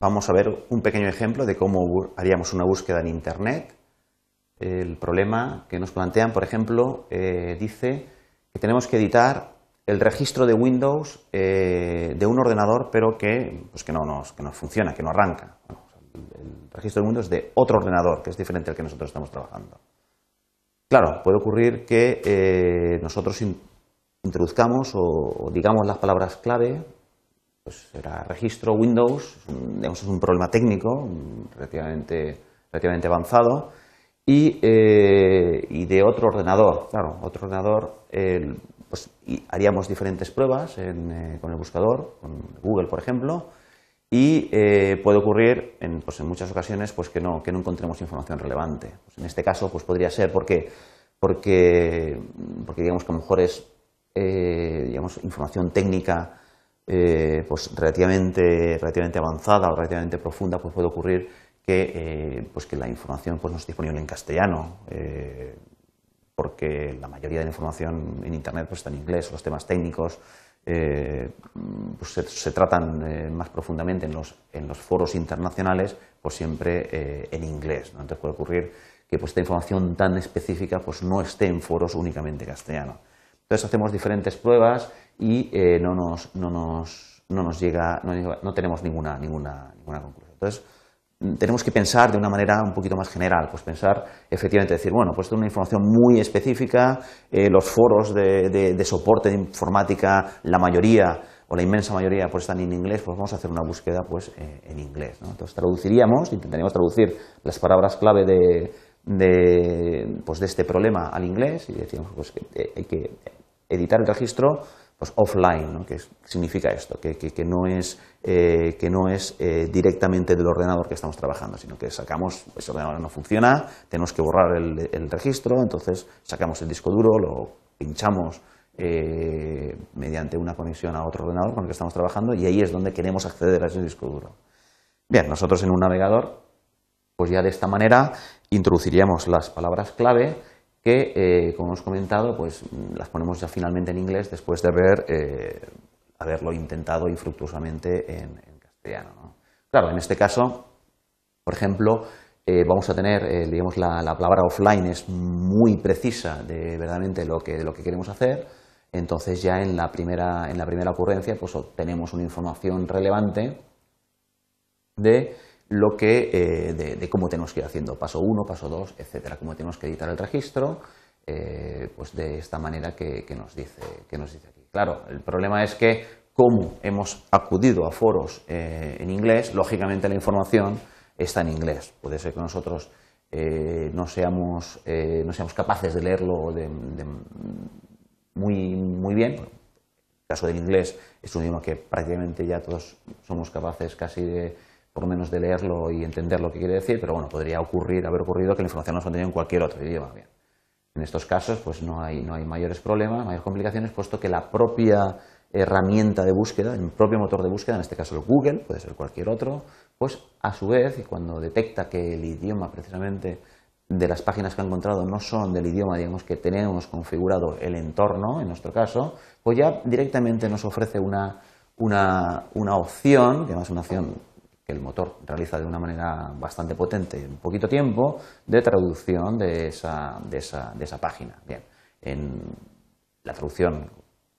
vamos a ver un pequeño ejemplo de cómo haríamos una búsqueda en Internet. El problema que nos plantean, por ejemplo, eh, dice que tenemos que editar el registro de Windows eh, de un ordenador, pero que, pues que, no nos, que funciona, que no arranca. el, registro de Windows de otro ordenador, que es diferente al que nosotros estamos trabajando. Claro, puede ocurrir que eh, nosotros introduzcamos o, digamos las palabras clave, pues será registro Windows, digamos, es un problema técnico relativamente, relativamente avanzado, y, eh, de otro ordenador, claro, otro ordenador, pues haríamos diferentes pruebas eh, con el buscador, con Google, por ejemplo, y eh, puede ocurrir en, pues en, muchas ocasiones pues que, no, que no encontremos información relevante. Pues en este caso pues podría ser porque, porque, porque digamos que a lo mejor es digamos, información técnica pues relativamente, relativamente avanzada o relativamente profunda, pues puede ocurrir que, pues que la información pues no es disponible en castellano porque la mayoría de la información en Internet pues, está en inglés, los temas técnicos eh, pues se, tratan eh, más profundamente en los, en los, foros internacionales, pues siempre eh, en inglés. ¿no? Entonces puede ocurrir que pues, esta información tan específica pues, no esté en foros únicamente castellano. Entonces hacemos diferentes pruebas y no nos, no, nos, no, nos, llega, no, tenemos ninguna, ninguna, ninguna conclusión. Entonces, tenemos que pensar de una manera un poquito más general, pues pensar efectivamente, decir, bueno, pues es una información muy específica, eh, los foros de, soporte de informática, la mayoría o la inmensa mayoría pues están en inglés, pues vamos a hacer una búsqueda pues eh, en inglés. Entonces traduciríamos, intentaríamos traducir las palabras clave de, de, pues, de este problema al inglés y decíamos pues, eh, hay que editar el registro pues offline, ¿no? que significa esto, que, que, no es, eh, que no es eh, directamente del ordenador que estamos trabajando, sino que sacamos, ese ordenador no funciona, tenemos que borrar el, el registro, entonces sacamos el disco duro, lo pinchamos eh, mediante una conexión a otro ordenador con el que estamos trabajando y ahí es donde queremos acceder a ese disco duro. Bien, nosotros en un navegador, pues ya de esta manera introduciríamos las palabras clave que, eh, como hemos comentado, pues las ponemos ya finalmente en inglés después de haber, eh, haberlo intentado infructuosamente en, castellano. Claro, en este caso, por ejemplo, eh, vamos a tener, digamos, la, palabra offline es muy precisa de verdaderamente lo que, lo que queremos hacer, entonces ya en la primera, en la primera ocurrencia pues obtenemos una información relevante de lo que, eh, de, cómo tenemos que ir haciendo paso 1, paso 2, etcétera, cómo tenemos que editar el registro, eh, pues de esta manera que, nos dice, que nos dice aquí. Claro, el problema es que como hemos acudido a foros eh, en inglés, lógicamente la información está en inglés. Puede ser que nosotros no, seamos, no seamos capaces de leerlo de, muy, muy bien. En el caso del inglés es un idioma que prácticamente ya todos somos capaces casi de por lo menos de leerlo y entender lo que quiere decir, pero bueno, podría ocurrir, haber ocurrido que la información no se tenido en cualquier otro idioma. En estos casos, pues no hay, no hay mayores problemas, mayores complicaciones, puesto que la propia herramienta de búsqueda, el propio motor de búsqueda, en este caso el Google, puede ser cualquier otro, pues a su vez, y cuando detecta que el idioma precisamente de las páginas que ha encontrado no son del idioma, digamos, que tenemos configurado el entorno, en nuestro caso, pues ya directamente nos ofrece una, una, una opción, además una opción que el motor realiza de una manera bastante potente en poquito tiempo, de traducción de esa, de esa, de esa página. Bien, en la traducción,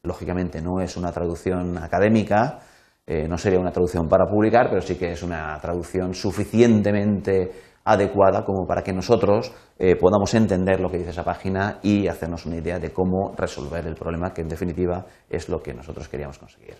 lógicamente, no es una traducción académica, eh, no sería una traducción para publicar, pero sí que es una traducción suficientemente adecuada como para que nosotros eh, podamos entender lo que dice esa página y hacernos una idea de cómo resolver el problema, que en definitiva es lo que nosotros queríamos conseguir.